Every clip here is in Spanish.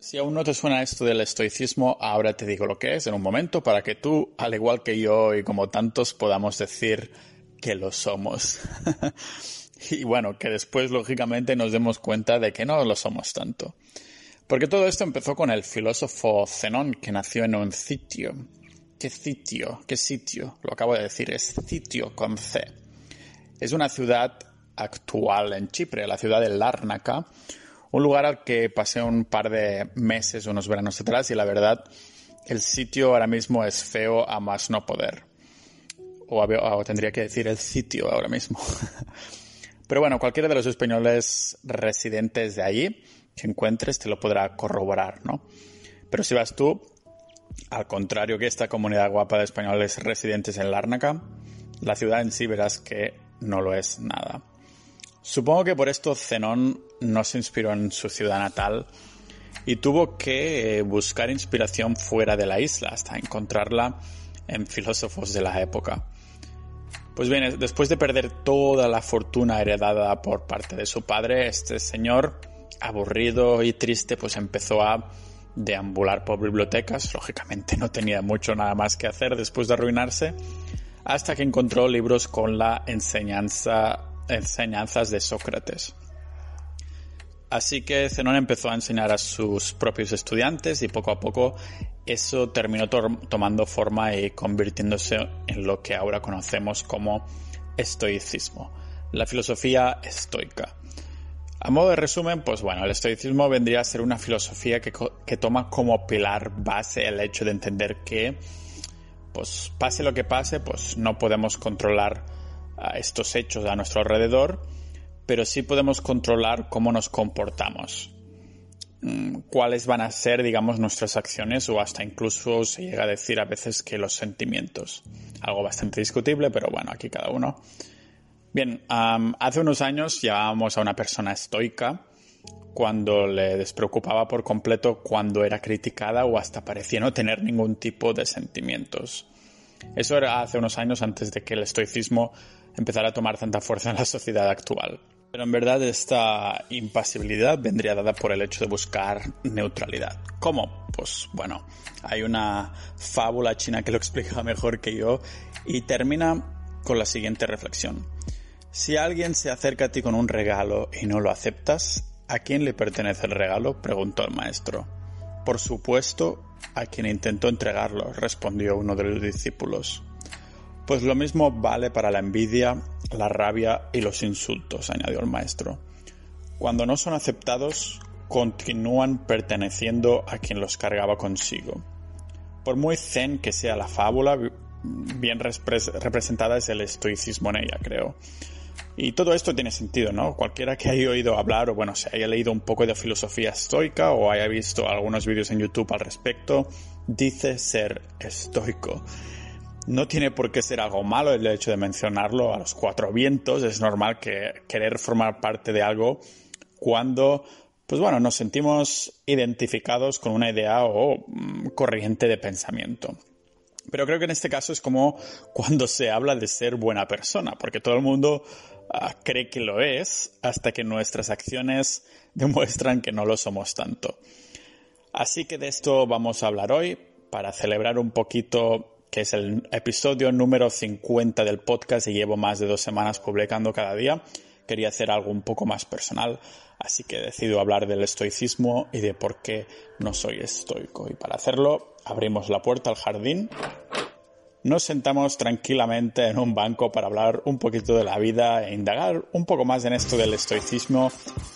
Si aún no te suena esto del estoicismo, ahora te digo lo que es en un momento para que tú, al igual que yo y como tantos, podamos decir que lo somos. y bueno, que después lógicamente nos demos cuenta de que no lo somos tanto. Porque todo esto empezó con el filósofo Zenón, que nació en un sitio. ¿Qué sitio? ¿Qué sitio? Lo acabo de decir, es sitio con C. Es una ciudad actual en Chipre, la ciudad de Lárnaca, un lugar al que pasé un par de meses, unos veranos atrás, y la verdad, el sitio ahora mismo es feo a más no poder. O, tendría que decir el sitio ahora mismo. Pero bueno, cualquiera de los españoles residentes de allí que encuentres te lo podrá corroborar, ¿no? Pero si vas tú, al contrario que esta comunidad guapa de españoles residentes en Lárnaca, la ciudad en sí verás que no lo es nada. Supongo que por esto Zenón no se inspiró en su ciudad natal y tuvo que eh, buscar inspiración fuera de la isla hasta encontrarla en filósofos de la época. Pues bien, después de perder toda la fortuna heredada por parte de su padre, este señor, aburrido y triste, pues empezó a deambular por bibliotecas. Lógicamente no tenía mucho nada más que hacer después de arruinarse, hasta que encontró libros con la enseñanza enseñanzas de Sócrates. Así que Zenón empezó a enseñar a sus propios estudiantes y poco a poco eso terminó tomando forma y convirtiéndose en lo que ahora conocemos como estoicismo, la filosofía estoica. A modo de resumen, pues bueno, el estoicismo vendría a ser una filosofía que, que toma como pilar base el hecho de entender que, pues pase lo que pase, pues no podemos controlar estos hechos a nuestro alrededor, pero sí podemos controlar cómo nos comportamos, mm, cuáles van a ser, digamos, nuestras acciones o hasta incluso se llega a decir a veces que los sentimientos. Algo bastante discutible, pero bueno, aquí cada uno. Bien, hace unos años llamábamos a una persona estoica cuando le despreocupaba por completo cuando era criticada o hasta parecía no tener ningún tipo de sentimientos. Eso era hace unos años antes de que el estoicismo empezar a tomar tanta fuerza en la sociedad actual. Pero en verdad esta impasibilidad vendría dada por el hecho de buscar neutralidad. ¿Cómo? Pues bueno, hay una fábula china que lo explica mejor que yo y termina con la siguiente reflexión. Si alguien se acerca a ti con un regalo y no lo aceptas, ¿a quién le pertenece el regalo? preguntó el maestro. Por supuesto, a quien intentó entregarlo, respondió uno de los discípulos. Pues lo mismo vale para la envidia, la rabia y los insultos, añadió el maestro. Cuando no son aceptados, continúan perteneciendo a quien los cargaba consigo. Por muy zen que sea la fábula, bien representada es el estoicismo en ella, creo. Y todo esto tiene sentido, ¿no? Cualquiera que haya oído hablar o bueno, se haya leído un poco de filosofía estoica o haya visto algunos vídeos en YouTube al respecto, dice ser estoico. No tiene por qué ser algo malo el hecho de mencionarlo a los cuatro vientos. Es normal que querer formar parte de algo cuando, pues bueno, nos sentimos identificados con una idea o mm, corriente de pensamiento. Pero creo que en este caso es como cuando se habla de ser buena persona, porque todo el mundo ah, cree que lo es hasta que nuestras acciones demuestran que no lo somos tanto. Así que de esto vamos a hablar hoy para celebrar un poquito que es el episodio número 50 del podcast y llevo más de dos semanas publicando cada día. Quería hacer algo un poco más personal, así que decido hablar del estoicismo y de por qué no soy estoico. Y para hacerlo, abrimos la puerta al jardín nos sentamos tranquilamente en un banco para hablar un poquito de la vida e indagar un poco más en esto del estoicismo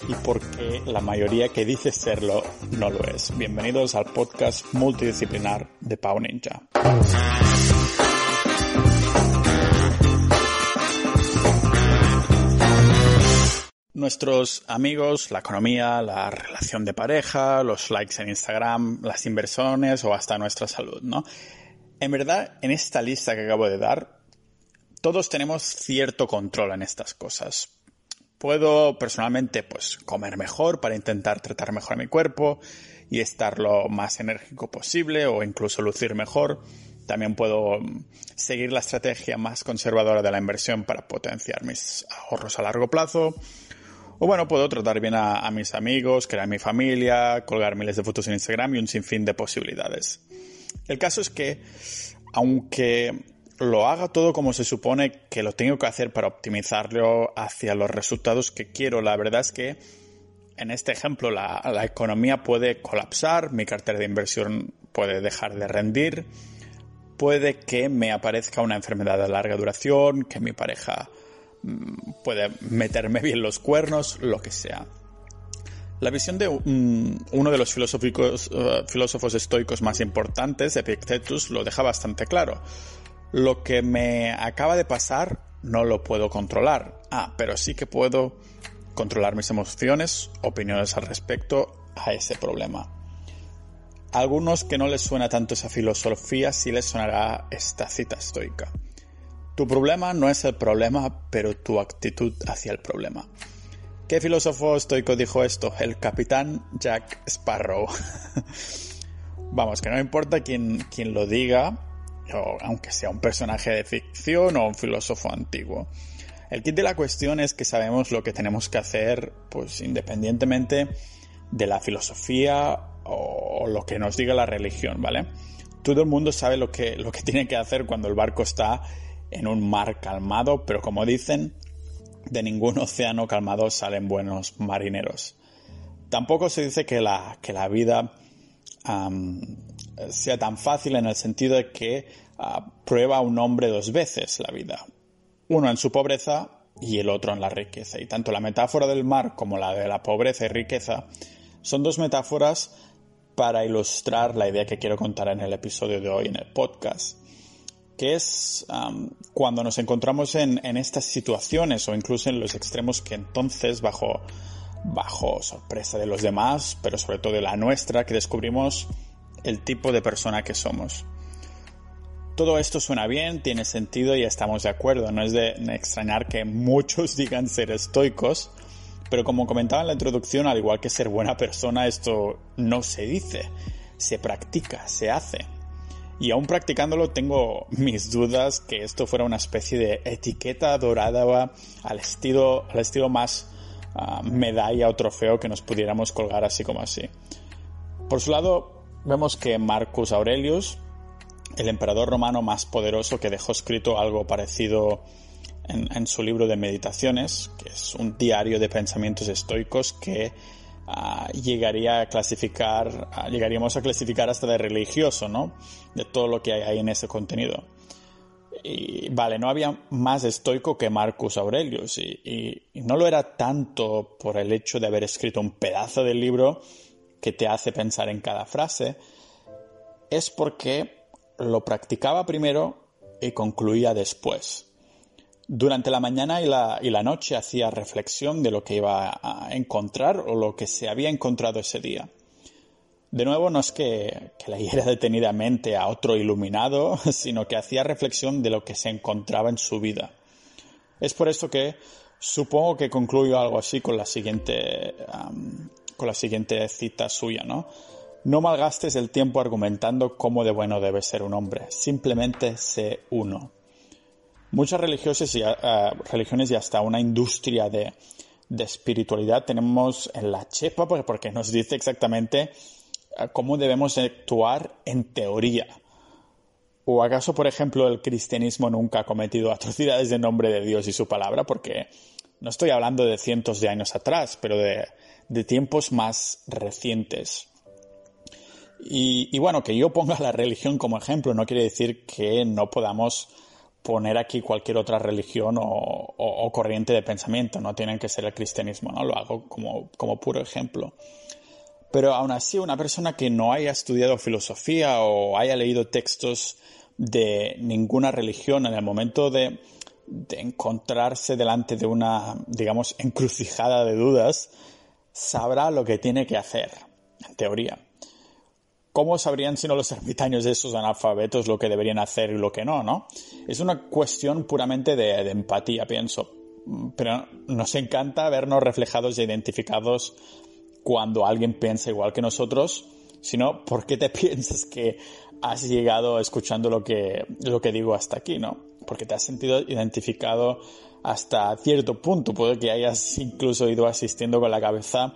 y por qué la mayoría que dice serlo no lo es. Bienvenidos al podcast multidisciplinar de Pau Ninja. Nuestros amigos, la economía, la relación de pareja, los likes en Instagram, las inversiones o hasta nuestra salud, ¿no? En verdad, en esta lista que acabo de dar, todos tenemos cierto control en estas cosas. Puedo personalmente pues comer mejor para intentar tratar mejor a mi cuerpo y estar lo más enérgico posible o incluso lucir mejor. También puedo mm, seguir la estrategia más conservadora de la inversión para potenciar mis ahorros a largo plazo. O bueno, puedo tratar bien a, mis amigos, crear mi familia, colgar miles de fotos en Instagram y un sinfín de posibilidades. El caso es que, aunque lo haga todo como se supone que lo tengo que hacer para optimizarlo hacia los resultados que quiero, la verdad es que en este ejemplo la, economía puede colapsar, mi cartera de inversión puede dejar de rendir, puede que me aparezca una enfermedad de larga duración, que mi pareja mm, puede meterme bien los cuernos, lo que sea. La visión de uno de los uh, filósofos estoicos más importantes, Epictetus, lo deja bastante claro. Lo que me acaba de pasar no lo puedo controlar. Ah, pero sí que puedo controlar mis emociones, opiniones al respecto a ese problema. A algunos que no les suena tanto esa filosofía sí les sonará esta cita estoica. Tu problema no es el problema, pero tu actitud hacia el problema. ¿Qué filósofo estoico dijo esto? El capitán Jack Sparrow. Vamos, que no importa quién, quién lo diga, aunque sea un personaje de ficción o un filósofo antiguo. El kit de la cuestión es que sabemos lo que tenemos que hacer, pues independientemente de la filosofía o lo que nos diga la religión, ¿vale? Todo el mundo sabe lo que, lo que tiene que hacer cuando el barco está en un mar calmado, pero como dicen, de ningún océano calmado salen buenos marineros. Tampoco se dice que la, que la vida sea tan fácil en el sentido de que ah, prueba un hombre dos veces la vida. Uno en su pobreza y el otro en la riqueza. Y tanto la metáfora del mar como la de la pobreza y riqueza son dos metáforas para ilustrar la idea que quiero contar en el episodio de hoy en el podcast, que es cuando nos encontramos en, estas situaciones o incluso en los extremos que entonces bajo, bajo sorpresa de los demás, pero sobre todo de la nuestra, que descubrimos el tipo de persona que somos. Todo esto suena bien, tiene sentido y estamos de acuerdo. No es de extrañar que muchos digan ser estoicos, pero como comentaba en la introducción, al igual que ser buena persona, esto no se dice, se practica, se hace. Y aún practicándolo tengo mis dudas que esto fuera una especie de etiqueta dorada al estilo, al estilo más ah, medalla o trofeo que nos pudiéramos colgar así como así. Por su lado, vemos que Marcus Aurelius, el emperador romano más poderoso que dejó escrito algo parecido en, su libro de meditaciones, que es un diario de pensamientos estoicos que llegaría a clasificar, llegaríamos a clasificar hasta de religioso, ¿no? De todo lo que hay ahí en ese contenido. Y vale, no había más estoico que Marcus Aurelius, y no lo era tanto por el hecho de haber escrito un pedazo del libro, que te hace pensar en cada frase, es porque lo practicaba primero y concluía después. Durante la mañana y la, y la noche hacía reflexión de lo que iba a encontrar o lo que se había encontrado ese día. De nuevo, no es que, que leyera detenidamente a otro iluminado, sino que hacía reflexión de lo que se encontraba en su vida. Es por eso que supongo que concluyo algo así con la siguiente con la siguiente cita suya, ¿no? No malgastes el tiempo argumentando cómo de bueno debe ser un hombre, simplemente sé uno. Muchas religiosas y, eh, religiones y hasta una industria de, espiritualidad tenemos en la chepa porque nos dice exactamente eh, cómo debemos actuar en teoría. ¿O acaso, por ejemplo, el cristianismo nunca ha cometido atrocidades en nombre de Dios y su palabra? Porque no estoy hablando de cientos de años atrás, pero de de tiempos más recientes. Y, bueno, que yo ponga la religión como ejemplo no quiere decir que no podamos poner aquí cualquier otra religión o, corriente de pensamiento, no tienen que ser el cristianismo, ¿no? Lo hago como, como puro ejemplo. Pero aún así, una persona que no haya estudiado filosofía o haya leído textos de ninguna religión en el momento de, de encontrarse delante de una, digamos, encrucijada de dudas, sabrá lo que tiene que hacer, en teoría. ¿Cómo sabrían si no los ermitaños de esos analfabetos lo que deberían hacer y lo que no, no? Es una cuestión puramente de, empatía, pienso. Pero nos encanta vernos reflejados e identificados cuando alguien piensa igual que nosotros, sino ¿por qué te piensas que has llegado escuchando lo que, lo que digo hasta aquí, no? Porque te has sentido identificado hasta cierto punto. Puede que hayas incluso ido asistiendo con la cabeza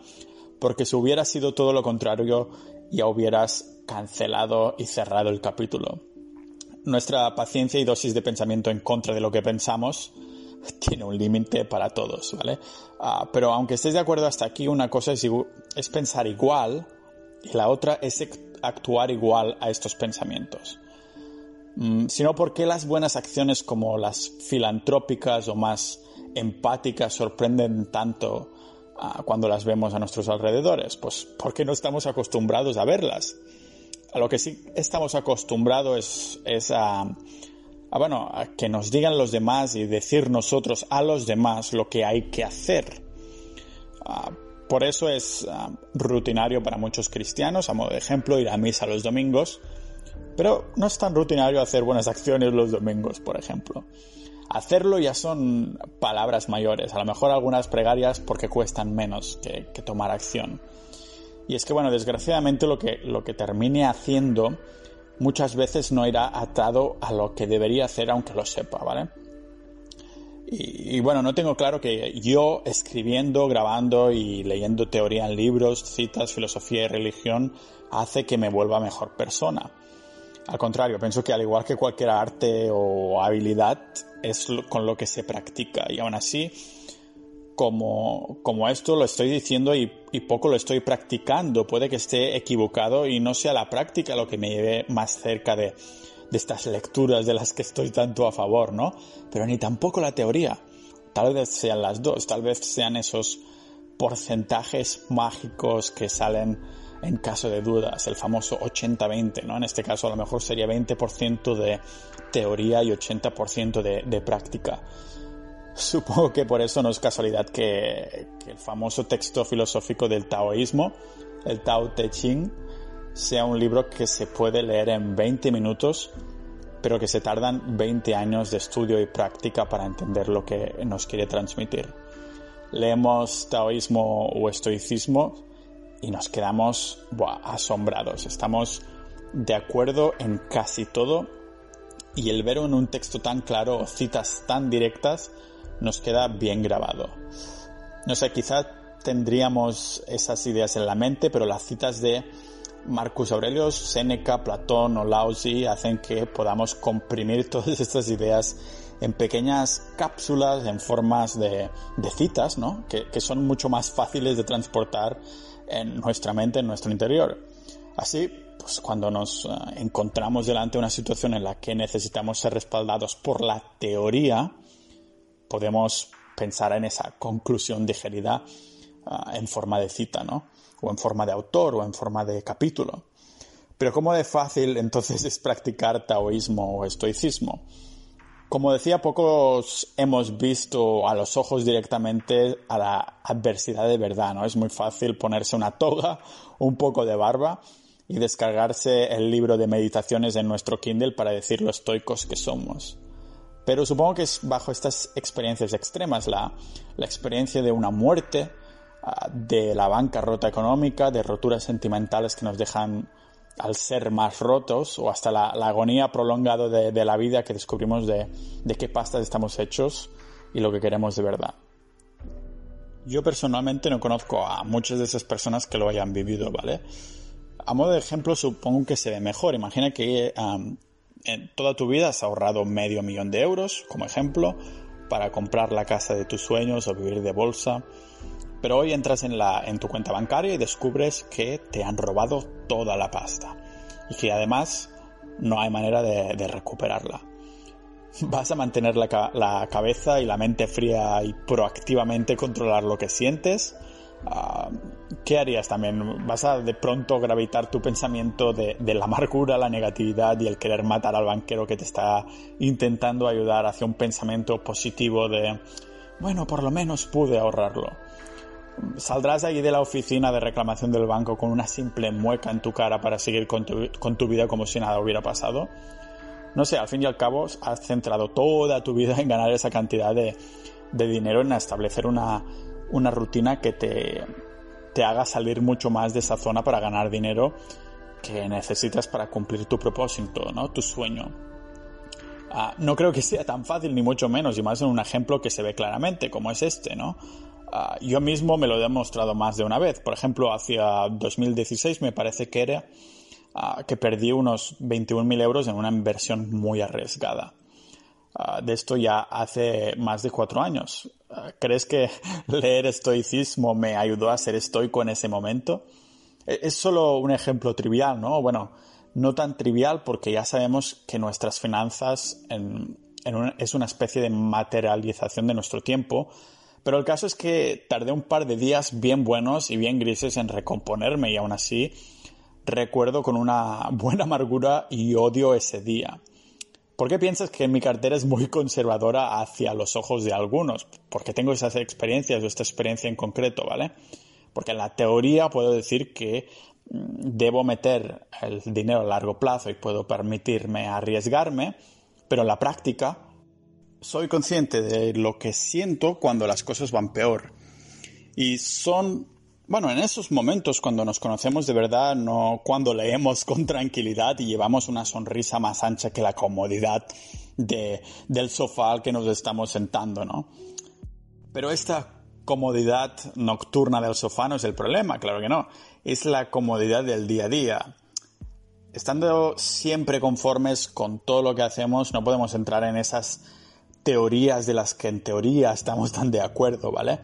porque si hubiera sido todo lo contrario ya hubieras cancelado y cerrado el capítulo. Nuestra paciencia y dosis de pensamiento en contra de lo que pensamos tiene un límite para todos, ¿vale? Ah, pero aunque estés de acuerdo hasta aquí, una cosa es, pensar igual y la otra es actuar igual a estos pensamientos. Mm, sino porque las buenas acciones como las filantrópicas o más empáticas sorprenden tanto cuando las vemos a nuestros alrededores? Pues porque no estamos acostumbrados a verlas. A lo que sí estamos acostumbrados es, a, bueno, a que nos digan los demás y decir nosotros a los demás lo que hay que hacer. Ah, por eso es ah, rutinario para muchos cristianos, a modo de ejemplo, ir a misa los domingos, pero no es tan rutinario hacer buenas acciones los domingos, por ejemplo. Hacerlo ya son palabras mayores, a lo mejor algunas pregarias porque cuestan menos que, tomar acción. Y es que, bueno, desgraciadamente lo que, lo que termine haciendo muchas veces no irá atado a lo que debería hacer aunque lo sepa, ¿vale? Y, bueno, no tengo claro que yo escribiendo, grabando y leyendo teoría en libros, citas, filosofía y religión hace que me vuelva mejor persona. Al contrario, pienso que al igual que cualquier arte o habilidad, es con lo que se practica. Y aún así, como, como esto lo estoy diciendo y, poco lo estoy practicando, puede que esté equivocado y no sea la práctica lo que me lleve más cerca de, de estas lecturas de las que estoy tanto a favor, ¿no? Pero ni tampoco la teoría. Tal vez sean las dos, tal vez sean esos porcentajes mágicos que salen en caso de dudas, el famoso 80-20, ¿no? En este caso a lo mejor sería 20% de teoría y 80% de, práctica. Supongo que por eso no es casualidad que, que, el famoso texto filosófico del taoísmo, el Tao Te Ching, sea un libro que se puede leer en 20 minutos, pero que se tardan 20 años de estudio y práctica para entender lo que nos quiere transmitir. Leemos taoísmo o estoicismo y nos quedamos asombrados. Estamos de acuerdo en casi todo y el ver en un texto tan claro o citas tan directas nos queda bien grabado. No sé, quizá tendríamos esas ideas en la mente, pero las citas de Marcus Aurelius, Séneca, Platón o Laozi hacen que podamos comprimir todas estas ideas en pequeñas cápsulas en formas de, citas, ¿no? Que, son mucho más fáciles de transportar en nuestra mente, en nuestro interior. Así, pues cuando nos eh, encontramos delante de una situación en la que necesitamos ser respaldados por la teoría, podemos pensar en esa conclusión digerida eh, en forma de cita, ¿no? O en forma de autor o en forma de capítulo. Pero ¿cómo de fácil entonces es practicar taoísmo o estoicismo? Como decía, pocos hemos visto a los ojos directamente a la adversidad de verdad, ¿no? Es muy fácil ponerse una toga, un poco de barba y descargarse el libro de meditaciones en nuestro Kindle para decir lo estoicos que somos. Pero supongo que es bajo estas experiencias extremas, la, la experiencia de una muerte, ah, de la bancarrota económica, de roturas sentimentales que nos dejan al ser más rotos o hasta la, agonía prolongada de, la vida que descubrimos de, qué pastas estamos hechos y lo que queremos de verdad. Yo personalmente no conozco a muchas de esas personas que lo hayan vivido, ¿vale? A modo de ejemplo, supongo que se ve mejor. Imagina que en toda tu vida has ahorrado medio millón de euros, como ejemplo, para comprar la casa de tus sueños o vivir de bolsa pero hoy entras en, tu cuenta bancaria y descubres que te han robado toda la pasta y que además no hay manera de, recuperarla. Vas a mantener la, cabeza y la mente fría y proactivamente controlar lo que sientes. Ah, ¿Qué harías también? ¿Vas a de pronto gravitar tu pensamiento de, la amargura, la negatividad y el querer matar al banquero que te está intentando ayudar hacia un pensamiento positivo de, bueno, por lo menos pude ahorrarlo? Saldrás ahí de la oficina de reclamación del banco con una simple mueca en tu cara para seguir con tu, vida como si nada hubiera pasado. No sé, al fin y al cabo has centrado toda tu vida en ganar esa cantidad de, dinero, en establecer una, rutina que te, te haga salir mucho más de esa zona para ganar dinero que necesitas para cumplir tu propósito, ¿no? Tu sueño. Ah, no creo que sea tan fácil, ni mucho menos, y más en un ejemplo que se ve claramente, como es este, ¿no? Ah, yo mismo me lo he demostrado más de una vez. Por ejemplo, hacia 2016 me parece que era ah, que perdí unos 21.000 euros en una inversión muy arriesgada. de esto ya hace más de cuatro años. ¿Crees que leer estoicismo me ayudó a ser estoico en ese momento? E, es solo un ejemplo trivial, ¿no? Bueno, no tan trivial porque ya sabemos que nuestras finanzas es una especie de materialización de nuestro tiempo, pero el caso es que tardé un par de días bien buenos y bien grises en recomponerme y aún así recuerdo con una buena amargura y odio ese día. ¿Por qué piensas que mi cartera es muy conservadora hacia los ojos de algunos? Porque tengo esas experiencias o esta experiencia en concreto, ¿vale? Porque en la teoría puedo decir que debo meter el dinero a largo plazo y puedo permitirme arriesgarme, pero en la práctica soy consciente de lo que siento cuando las cosas van peor. Y son, bueno, en esos momentos cuando nos conocemos de verdad, no cuando leemos con tranquilidad y llevamos una sonrisa más ancha que la comodidad de, del sofá al que nos estamos sentando, ¿no? Pero esta comodidad nocturna del sofá no es el problema, claro que no. Es la comodidad del día a día. Estando siempre conformes con todo lo que hacemos, no podemos entrar en esas teorías de las que en teoría estamos tan de acuerdo, ¿vale?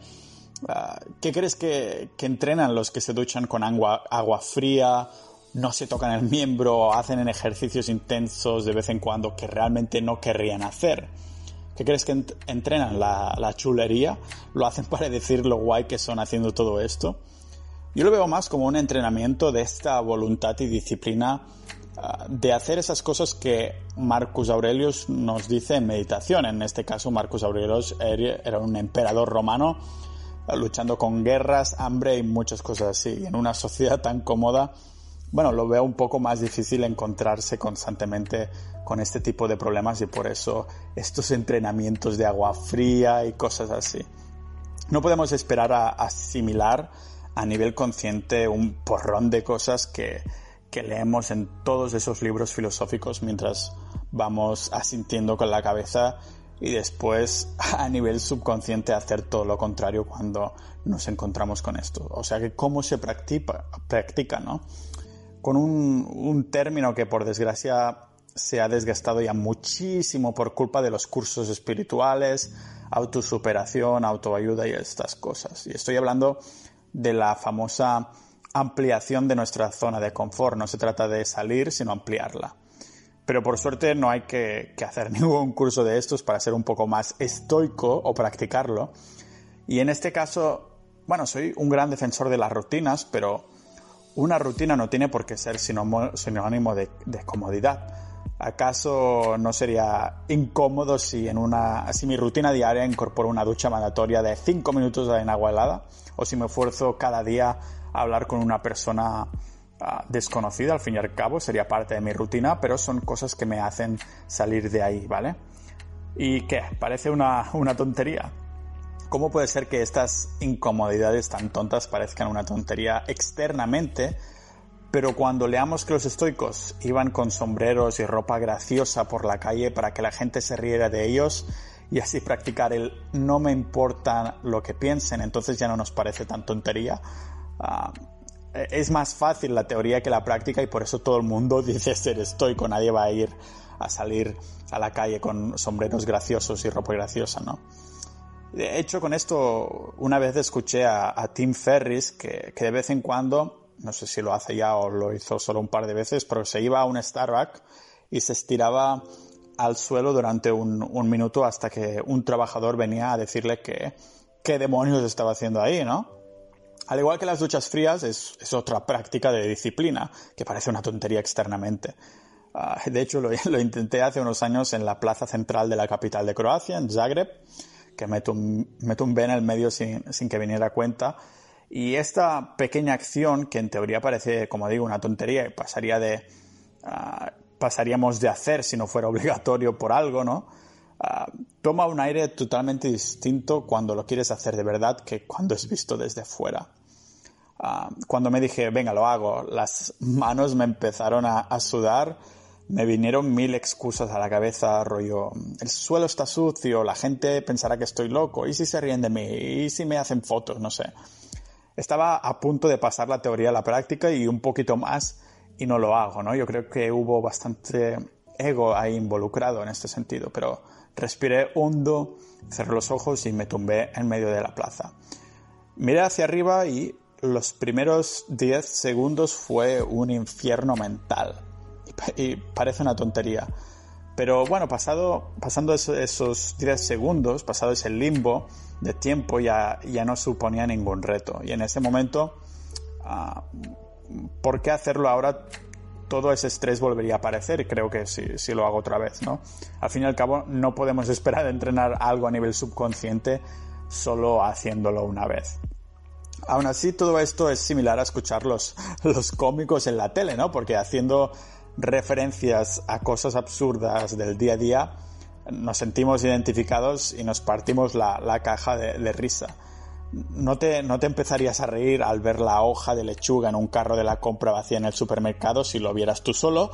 Ah, ¿Qué crees que, entrenan los que se duchan con agua, fría, no se tocan el miembro, hacen ejercicios intensos de vez en cuando que realmente no querrían hacer? ¿Qué crees que entrenan? ¿La, chulería? ¿Lo hacen para decir lo guay que son haciendo todo esto? Yo lo veo más como un entrenamiento de esta voluntad y disciplina de hacer esas cosas que Marcus Aurelius nos dice en meditación. En este caso, Marcus Aurelius era un emperador romano luchando con guerras, hambre y muchas cosas así. En una sociedad tan cómoda, bueno, lo veo un poco más difícil encontrarse constantemente con este tipo de problemas y por eso estos entrenamientos de agua fría y cosas así. No podemos esperar a asimilar a nivel consciente un porrón de cosas que, que leemos en todos esos libros filosóficos mientras vamos asintiendo con la cabeza y después a nivel subconsciente hacer todo lo contrario cuando nos encontramos con esto. O sea que cómo se practica, ¿no? con un, término que por desgracia se ha desgastado ya muchísimo por culpa de los cursos espirituales, autosuperación, autoayuda y estas cosas. Y estoy hablando de la famosa ampliación de nuestra zona de confort. No se trata de salir, sino ampliarla. Pero por suerte no hay que, hacer ningún curso de estos para ser un poco más estoico o practicarlo. Y en este caso, bueno, soy un gran defensor de las rutinas, pero una rutina no tiene por qué ser sinónimo de, comodidad. ¿Acaso no sería incómodo si en una si mi rutina diaria incorporo una ducha mandatoria de 5 minutos en agua helada o si me esfuerzo cada día hablar con una persona ah, desconocida, al fin y al cabo sería parte de mi rutina, pero son cosas que me hacen salir de ahí, ¿vale? ¿Y qué? Parece una, una tontería. ¿Cómo puede ser que estas incomodidades tan tontas parezcan una tontería externamente, pero cuando leamos que los estoicos iban con sombreros y ropa graciosa por la calle para que la gente se riera de ellos y así practicar el no me importa lo que piensen, entonces ya no nos parece tan tontería? Ah, es más fácil la teoría que la práctica y por eso todo el mundo dice ser estoico, nadie va a ir a salir a la calle con sombreros graciosos y ropa graciosa, ¿no? De hecho, con esto, una vez escuché a, Tim Ferris que, de vez en cuando, no sé si lo hace ya o lo hizo solo un par de veces, pero se iba a un Starbucks y se estiraba al suelo durante un, minuto hasta que un trabajador venía a decirle que qué demonios estaba haciendo ahí, ¿no? Al igual que las duchas frías, es, otra práctica de disciplina, que parece una tontería externamente. Ah, de hecho, lo, lo, intenté hace unos años en la plaza central de la capital de Croacia, en Zagreb, que un B en el medio sin, sin que viniera a cuenta. Y esta pequeña acción, que en teoría parece, como digo, una tontería y pasaría de, uh, pasaríamos de hacer si no fuera obligatorio por algo, ¿no? Uh, toma un aire totalmente distinto cuando lo quieres hacer de verdad que cuando es visto desde fuera. Uh, cuando me dije, venga, lo hago, las manos me empezaron a, a, sudar, me vinieron mil excusas a la cabeza, rollo, el suelo está sucio, la gente pensará que estoy loco, y si se ríen de mí, y si me hacen fotos, no sé. Estaba a punto de pasar la teoría a la práctica y un poquito más y no lo hago, ¿no? Yo creo que hubo bastante ego ahí involucrado en este sentido, pero respiré hondo, cerré los ojos y me tumbé en medio de la plaza. Miré hacia arriba y los primeros 10 segundos fue un infierno mental. Y parece una tontería. Pero bueno, pasado, pasando esos 10 segundos, pasado ese limbo de tiempo, ya, ya no suponía ningún reto. Y en ese momento, uh, ¿por qué hacerlo ahora? Todo ese estrés volvería a aparecer creo que si, lo hago otra vez, ¿no? Al fin y al cabo, no podemos esperar a entrenar algo a nivel subconsciente solo haciéndolo una vez. Aún así, todo esto es similar a escuchar los, cómicos en la tele, ¿no? Porque haciendo referencias a cosas absurdas del día a día, nos sentimos identificados y nos partimos la, caja de, risa. No te, no te empezarías a reír al ver la hoja de lechuga en un carro de la compra vacía en el supermercado si lo vieras tú solo,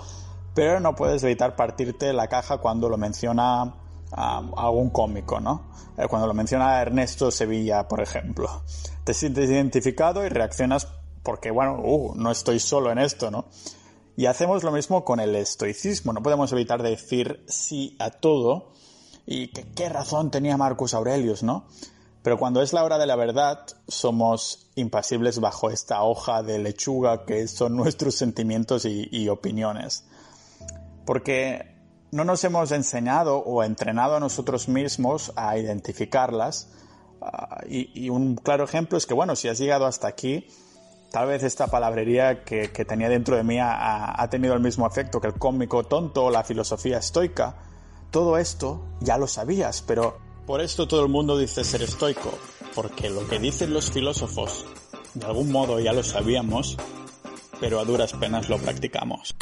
pero no puedes evitar partirte la caja cuando lo menciona algún cómico, ¿no? Eh, cuando lo menciona Ernesto Sevilla, por ejemplo. Te sientes identificado y reaccionas porque, bueno, uh, no estoy solo en esto, ¿no? Y hacemos lo mismo con el estoicismo. No podemos evitar decir sí a todo y que qué razón tenía Marcus Aurelius, ¿no? Pero cuando es la hora de la verdad, somos impasibles bajo esta hoja de lechuga que son nuestros sentimientos y, opiniones. Porque no nos hemos enseñado o entrenado a nosotros mismos a identificarlas. Uh, y, un claro ejemplo es que, bueno, si has llegado hasta aquí, tal vez esta palabrería que, que tenía dentro de mí ha, ha, tenido el mismo efecto que el cómico tonto o la filosofía estoica. Todo esto ya lo sabías, pero por esto todo el mundo dice ser estoico, porque lo que dicen los filósofos, de algún modo ya lo sabíamos, pero a duras penas lo practicamos.